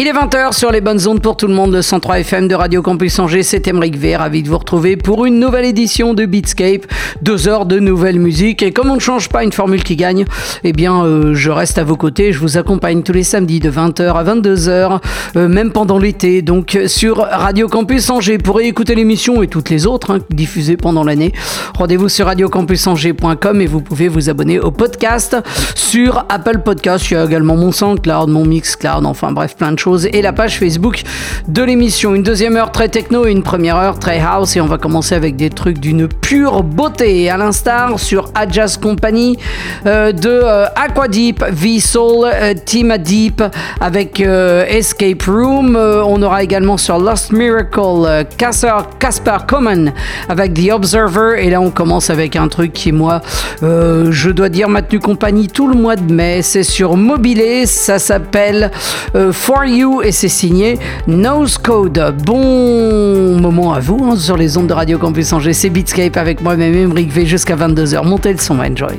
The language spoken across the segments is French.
Il est 20h sur les bonnes ondes pour tout le monde, le 103 FM de Radio Campus Angers. C'est Emeric V, ravi de vous retrouver pour une nouvelle édition de Beatscape. Deux heures de nouvelle musique. Et comme on ne change pas une formule qui gagne, eh bien, euh, je reste à vos côtés. Je vous accompagne tous les samedis de 20h à 22h, euh, même pendant l'été. Donc, sur Radio Campus Angers. Pour écouter l'émission et toutes les autres hein, diffusées pendant l'année, rendez-vous sur radiocampusangers.com et vous pouvez vous abonner au podcast sur Apple Podcast. Il y a également mon SoundCloud, mon Mixcloud, enfin bref, plein de choses et la page Facebook de l'émission. Une deuxième heure très techno et une première heure très house et on va commencer avec des trucs d'une pure beauté. À l'instar sur Adjust Company euh, de euh, Aquadeep, V-Soul, euh, Team Deep avec Escape Room. on aura également sur Lost Miracle, Casper Common avec The Observer et là on commence avec un truc qui moi je dois dire m'a tenu compagnie tout le mois de mai. C'est sur Mobile, ça s'appelle For You et c'est signé Nose Code. Bon moment à vous hein, sur les ondes de Radio Campus Angers. C'est Beatscape avec moi-même, Emric V jusqu'à 22h. Montez le son, enjoy.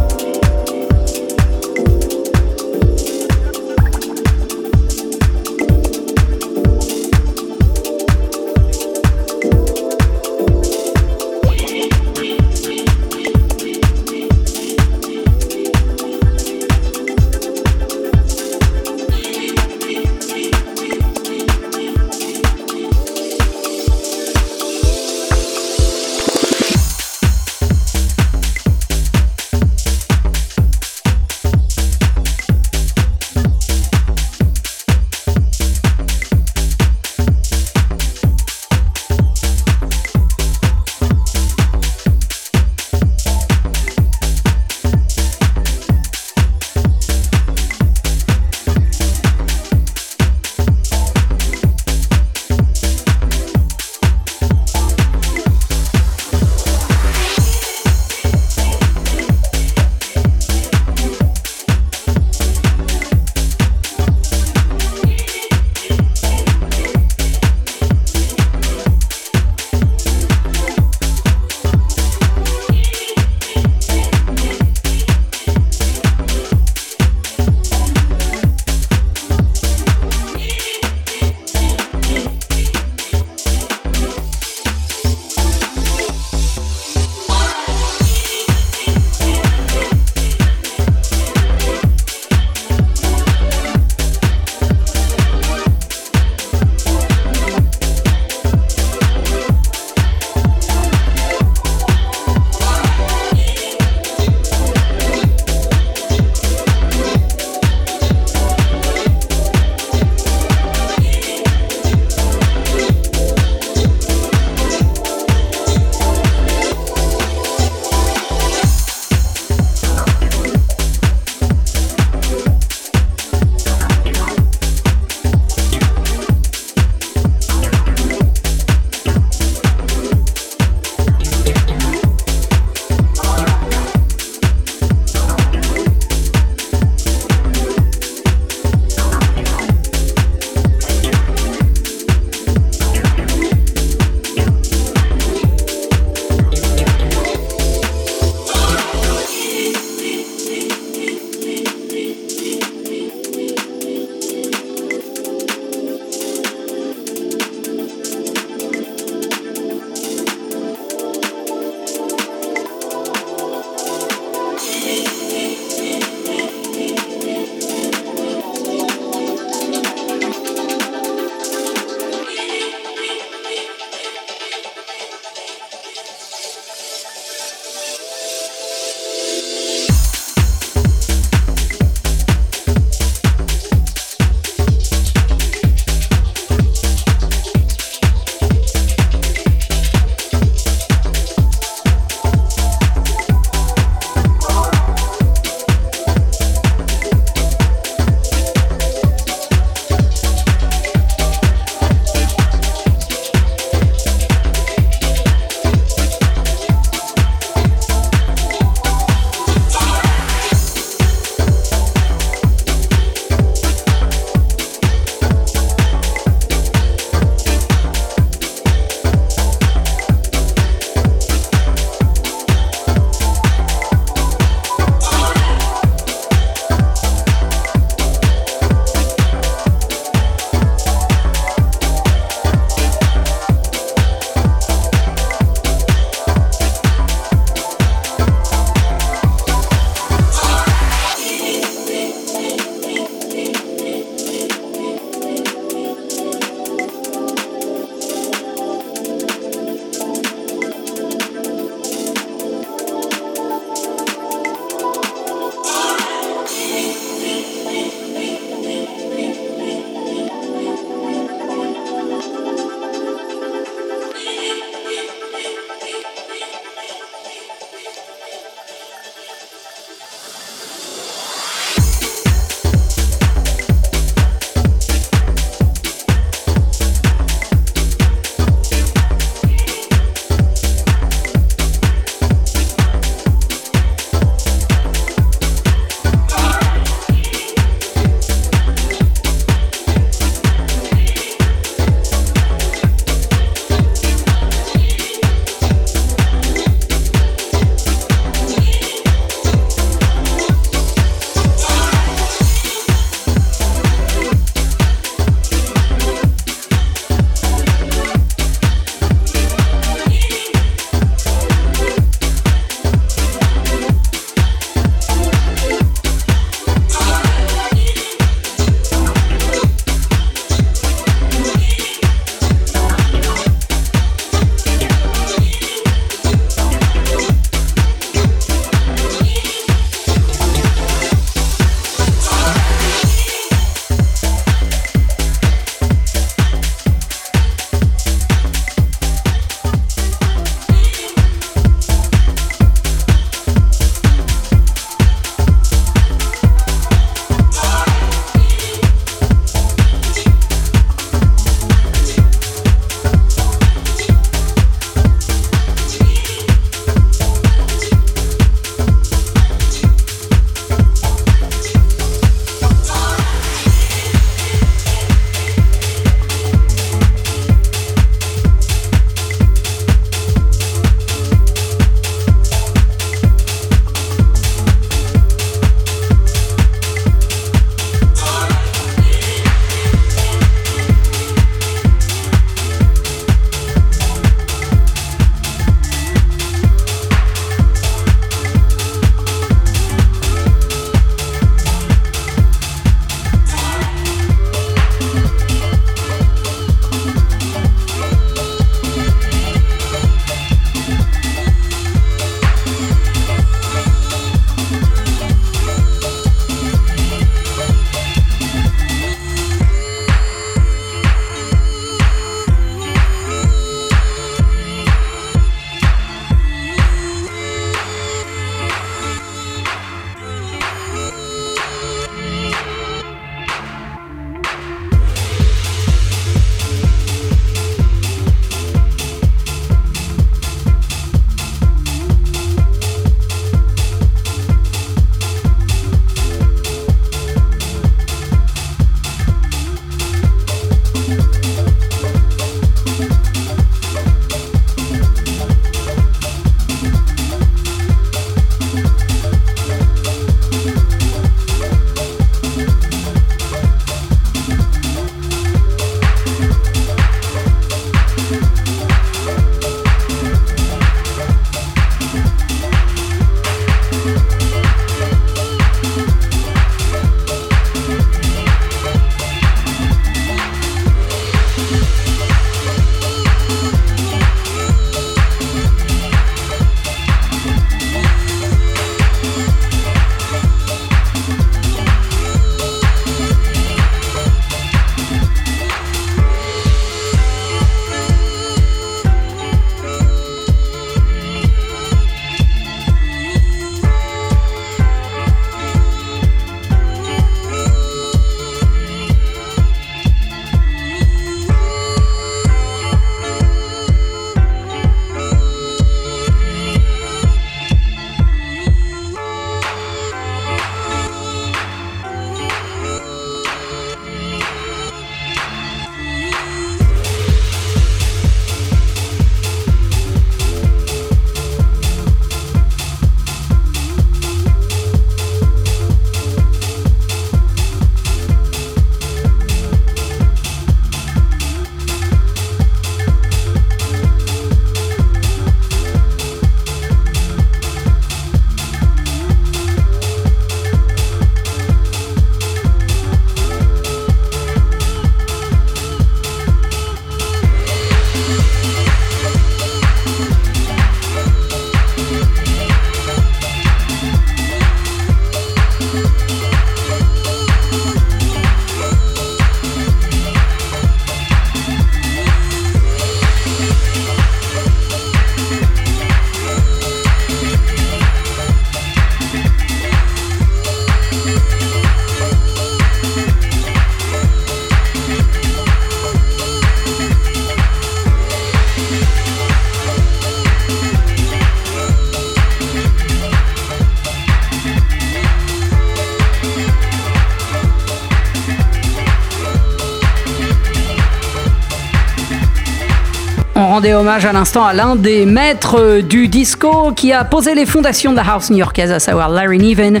Hommage à l'instant à l'un des maîtres du disco qui a posé les fondations de la house new-yorkaise, à savoir Larry Niven,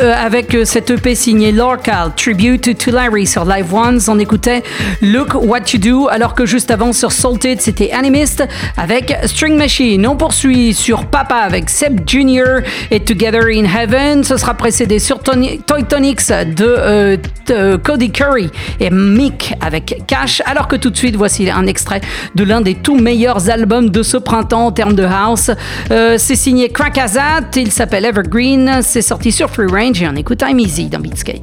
euh, avec cette EP signée Lorca, Tribute to Larry sur Live Ones. On écoutait Look What You Do, alors que juste avant sur Salted, c'était Animist avec String Machine. On poursuit sur Papa avec Seb Jr. et Together in Heaven. Ce sera précédé sur Toy Tonics de, euh, de Cody Curry et Mick avec Cash, alors que tout de suite, voici un extrait de l'un des tout meilleurs albums de ce printemps en termes de house. Euh, c'est signé Crack Azat, il s'appelle Evergreen, c'est sorti sur Free Range et on écoute I'm Easy dans Beatscape.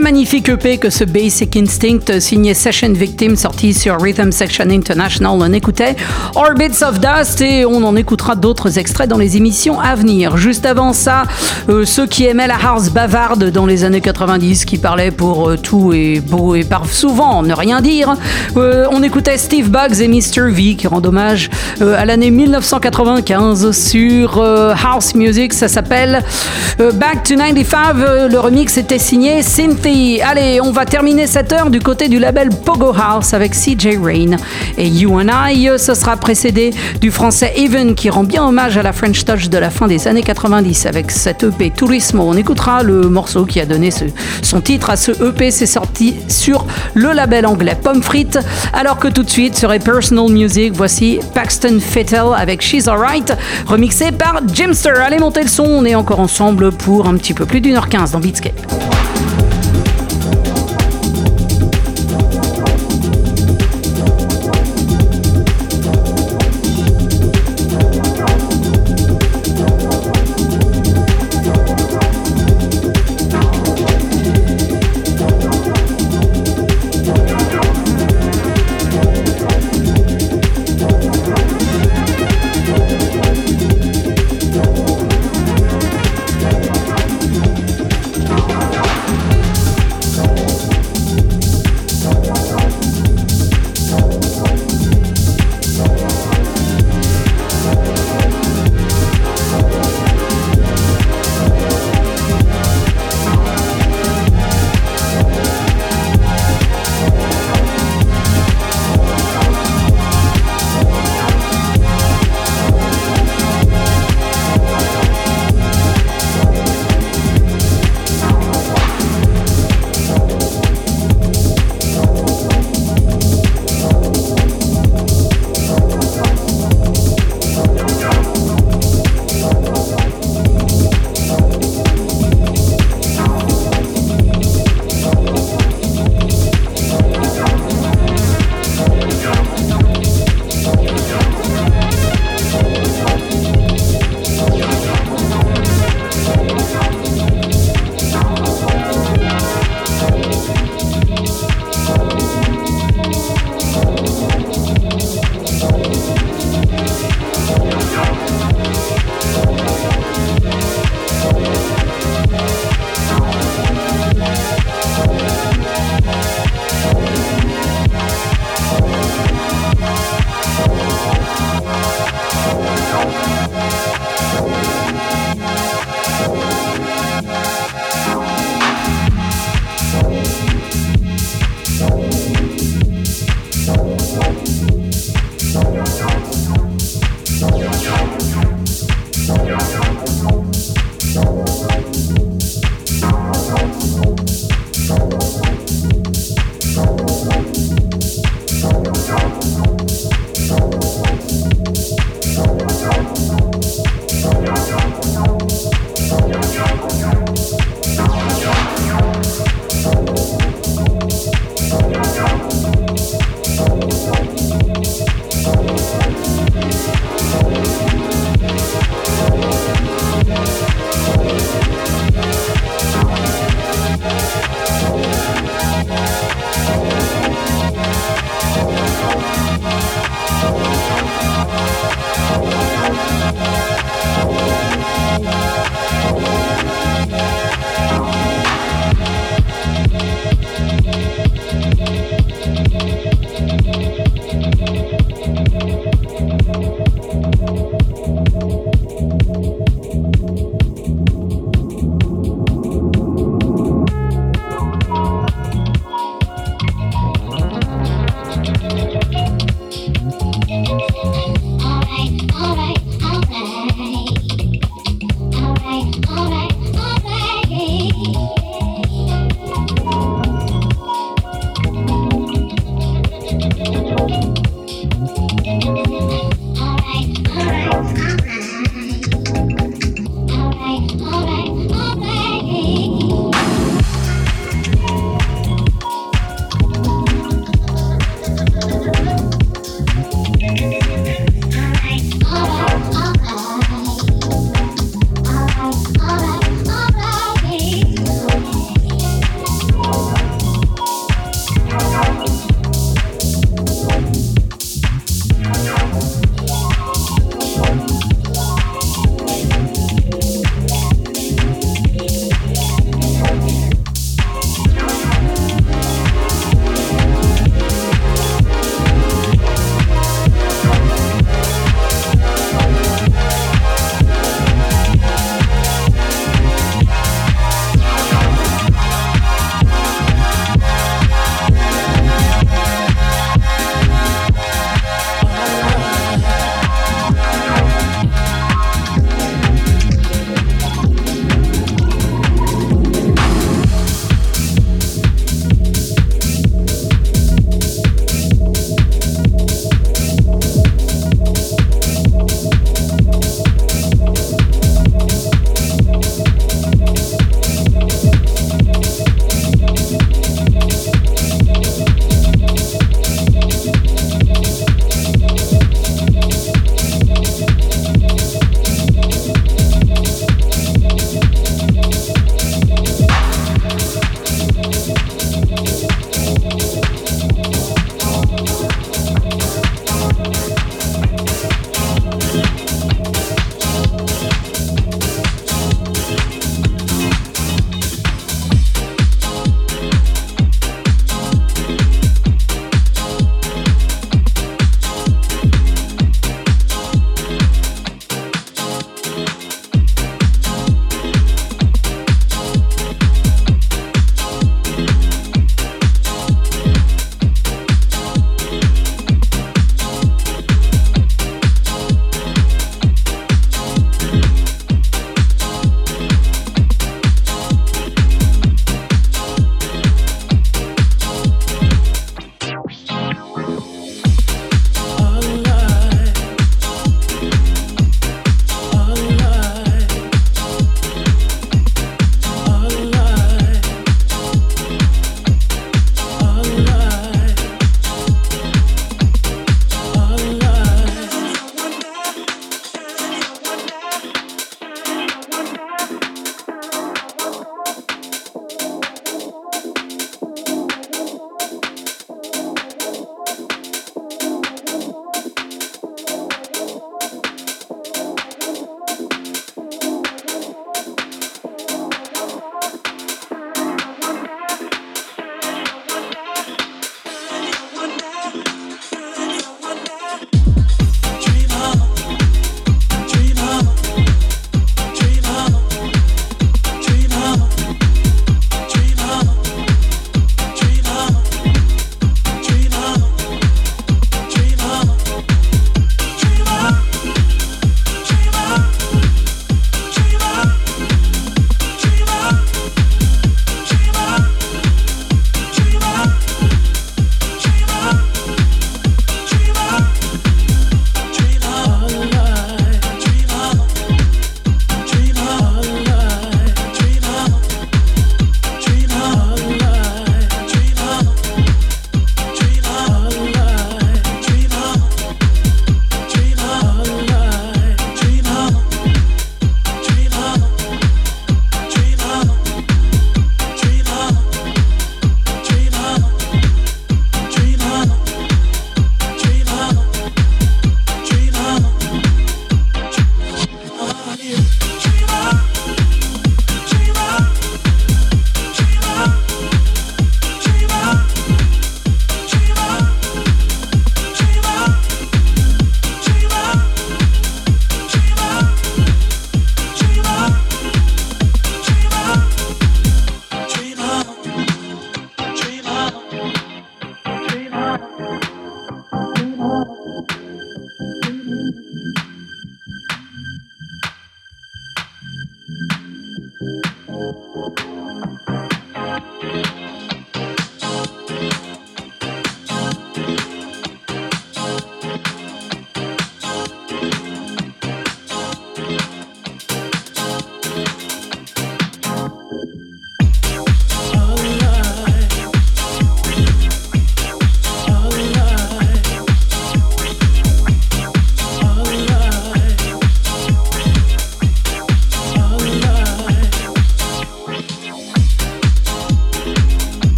Magnifique EP que ce Basic Instinct signé Session Victim sorti sur Rhythm Section International. On écoutait Orbits of Dust et on en écoutera d'autres extraits dans les émissions à venir. Juste avant ça, euh, ceux qui aimaient la house bavarde dans les années 90, qui parlaient pour euh, tout et beau et par souvent ne rien dire, euh, on écoutait Steve Bugs et Mr. V qui rendent hommage à l'année 1995 sur House Music. Ça s'appelle Back to 95. Le remix était signé Synth Allez, on va terminer cette heure du côté du label Pogo House avec CJ Rain et You and I. Ce sera précédé du français Even qui rend bien hommage à la French Touch de la fin des années 90 avec cette EP Turismo. On écoutera le morceau qui a donné son titre à ce EP. C'est sorti sur le label anglais Pomme Frites. Alors que tout de suite serait Personal Music. Voici Paxton Fettel avec She's Alright, remixé par Jimster. Allez, montez le son. On est encore ensemble pour un petit peu plus d'une heure quinze dans Beatscape.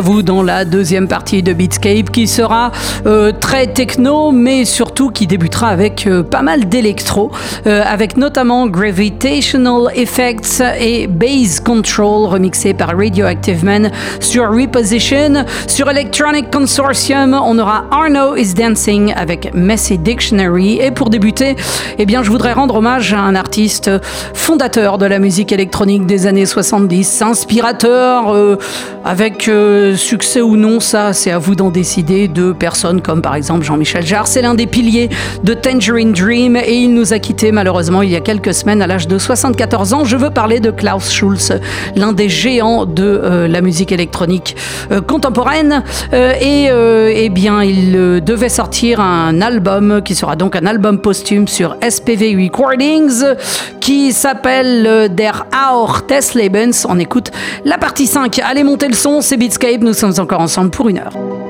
Vous dans la deuxième partie de Beatscape qui sera euh, très techno mais surtout qui débutera avec euh, pas mal d'électro euh, avec notamment Gravitational Effects et Bass Control remixé par Radioactive Man sur Reposition. Sur Electronic Consortium, on aura Arno is Dancing avec Messy Dictionary et pour débuter, eh bien je voudrais rendre hommage à un artiste fondateur de la musique électronique des années 70, inspirateur avec euh, succès ou non, ça c'est à vous d'en décider, de personnes comme par exemple Jean-Michel Jarre. C'est l'un des piliers de Tangerine Dream et il nous a quittés malheureusement il y a quelques semaines à l'âge de 74 ans. Je veux parler de Klaus Schulz, l'un des géants de euh, la musique électronique euh, contemporaine. et eh bien, il devait sortir un album qui sera donc un album posthume sur SPV Recordings qui s'appelle Der Our Testlebens. On écoute la partie 5. Allez monter le son, c'est Beatscape, nous sommes encore ensemble pour une heure.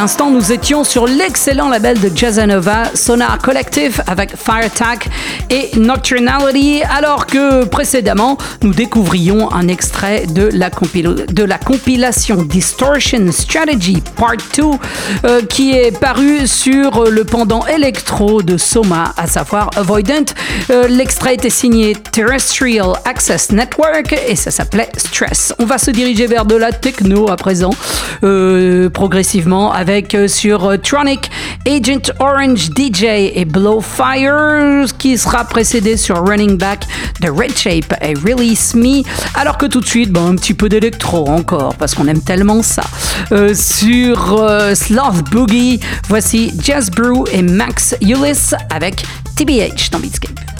L'instant, nous étions sur l'excellent label de Jazzanova, Sonar Collective avec Fire Attack et Nocturnality, alors que précédemment, nous découvrions un extrait de la, compilation Distortion Strategy Part 2 euh, qui est paru sur le pendant électro de Soma, à savoir Avoidant. Euh, l'extrait était signé Terrestrial Access Network et ça s'appelait Stress. On va se diriger vers de la techno à présent, euh, progressivement euh, sur euh, Tronic, Agent Orange DJ et Blowfire, qui sera précédé sur Running Back de Red Shape et Release Me, alors que tout de suite, bon, un petit peu d'électro encore, parce qu'on aime tellement ça. Euh, sur Sloth Boogie, voici Jazz Brew et Max Ulyss avec TBH dans Beatscape.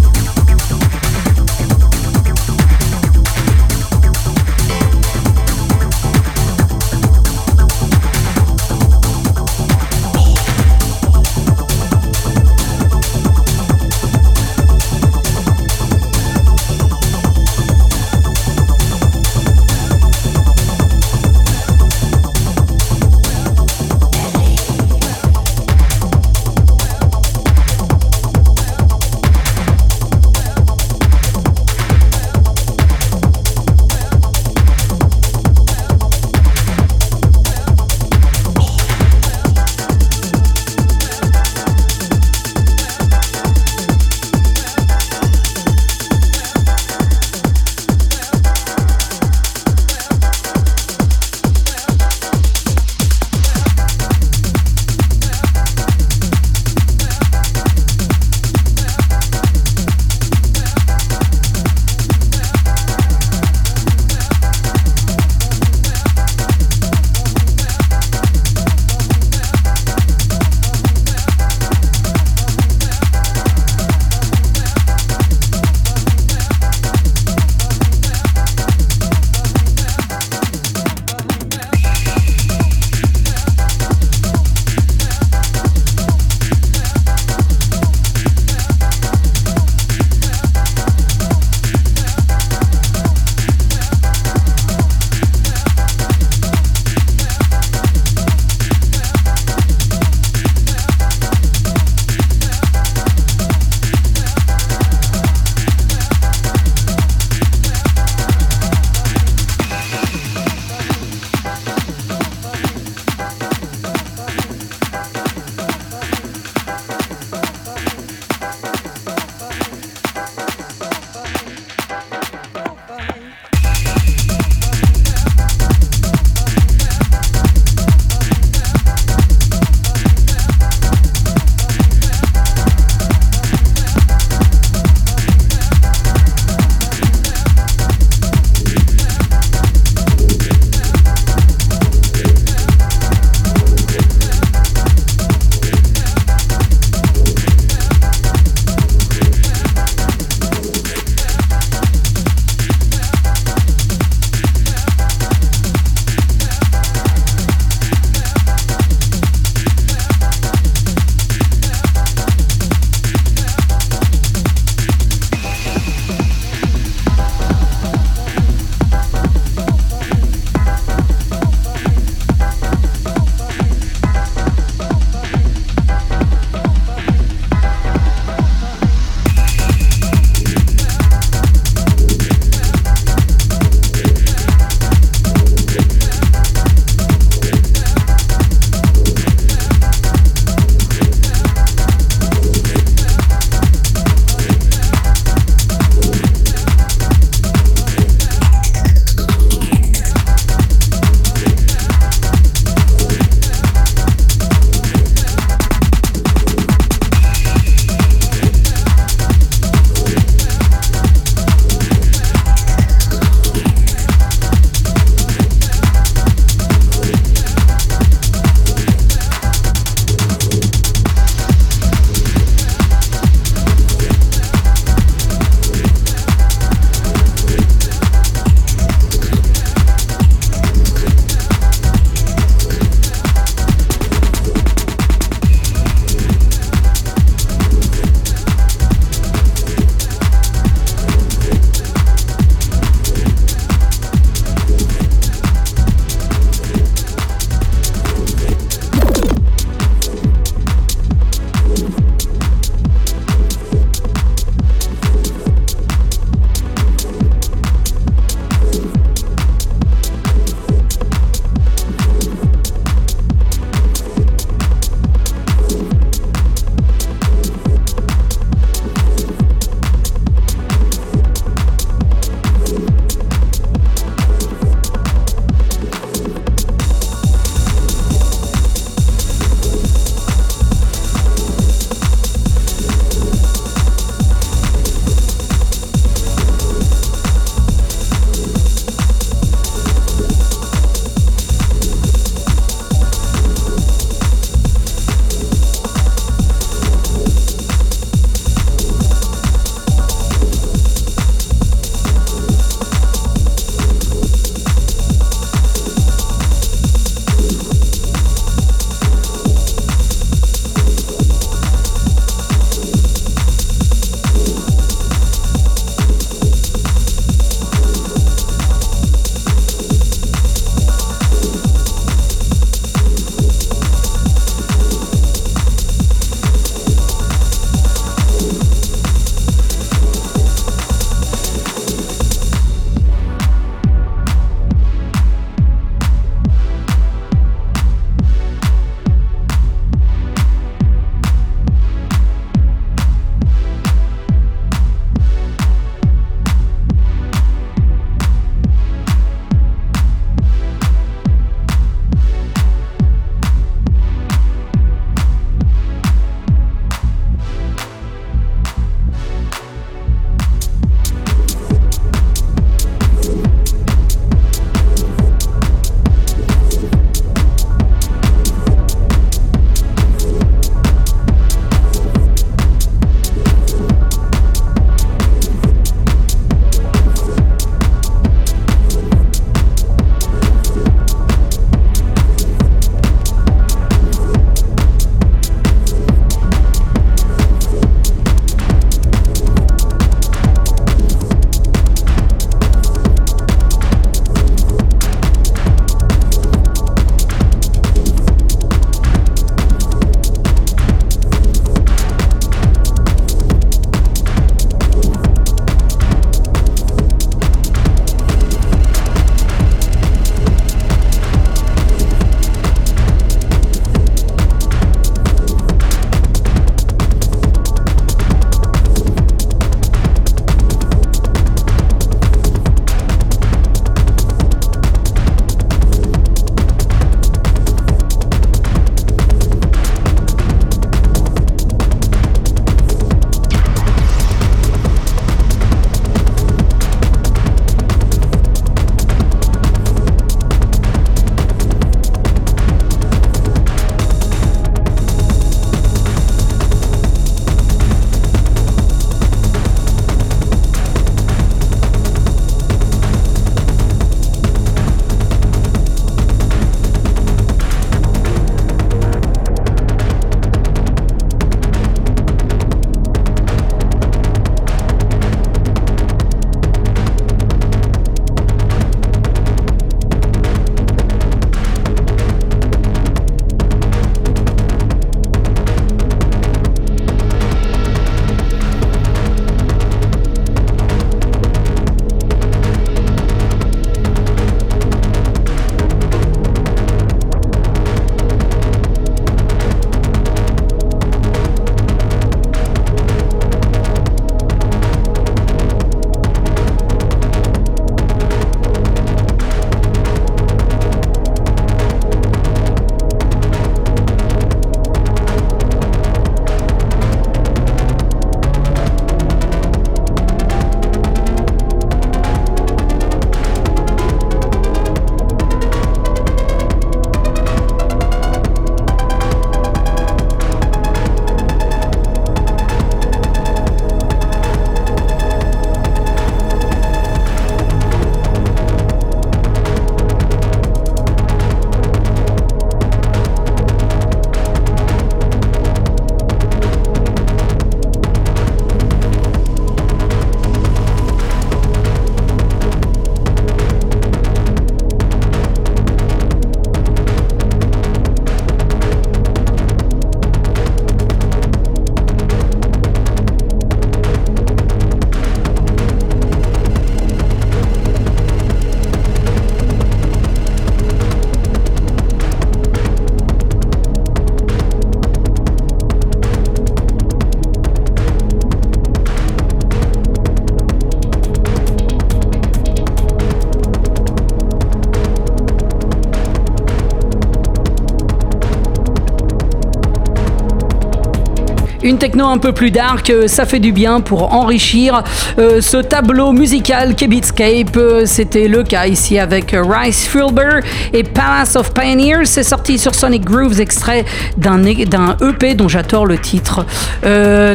Une techno un peu plus dark, euh, ça fait du bien pour enrichir euh, ce tableau musical qu'est Beatscape. Euh, C'était le cas ici avec Rice Fulber et Palace of Pioneers. C'est sorti sur Sonic Grooves, extrait d'un EP dont j'adore le titre,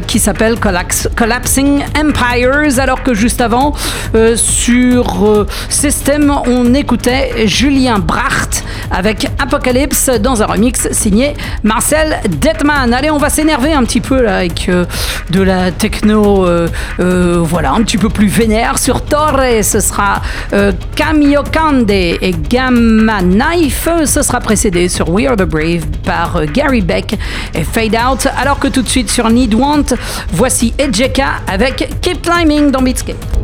qui s'appelle Collapsing Empires. Alors que juste avant, sur System, on écoutait Julien Bracht avec Apocalypse dans un remix signé Marcel Detman. Allez, on va s'énerver un petit peu avec euh, de la techno, euh, euh, voilà, un petit peu plus vénère sur Torre. Ce sera euh, Camio Kande et Gamma Knife. Ce sera précédé sur We Are the Brave par Gary Beck et Fade Out. Alors que tout de suite sur Need Want, voici Ejeka avec Keep Climbing dans Beatscape.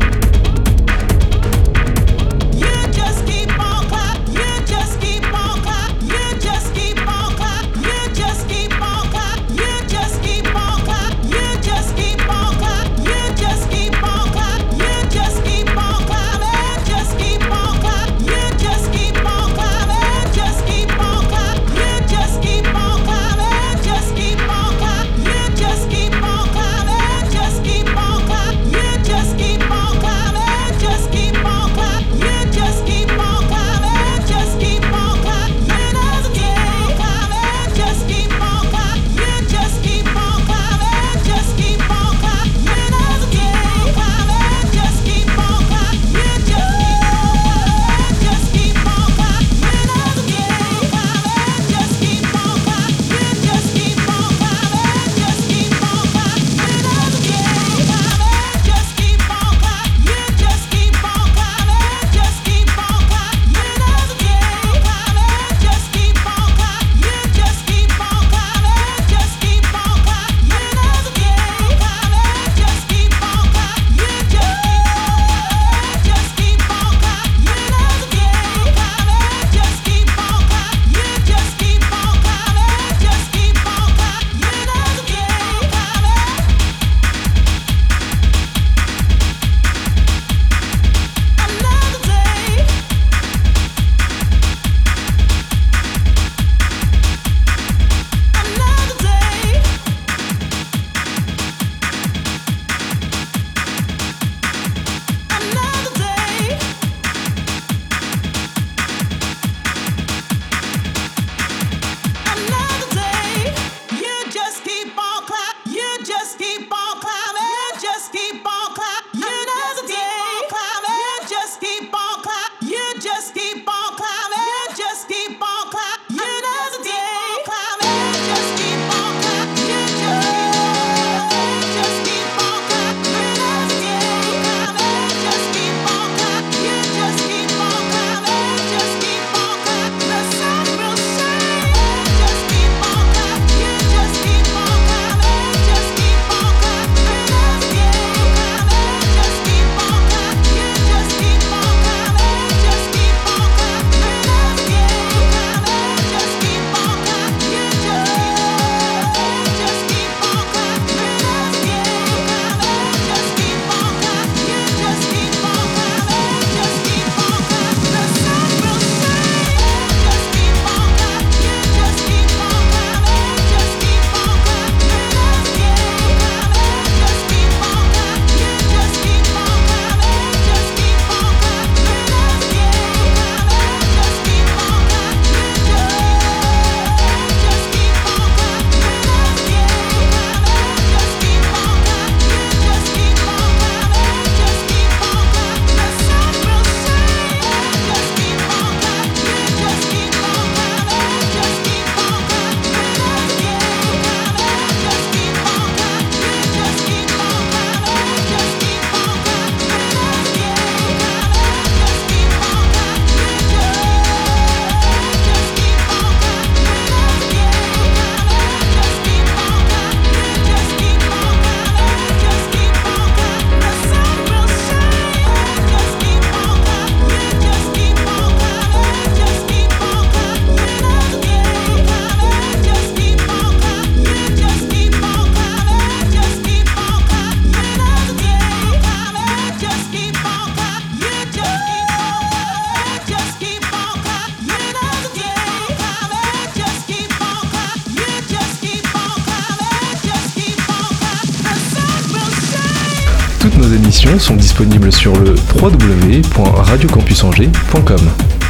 Disponibles sur le www.radiocampusangers.com.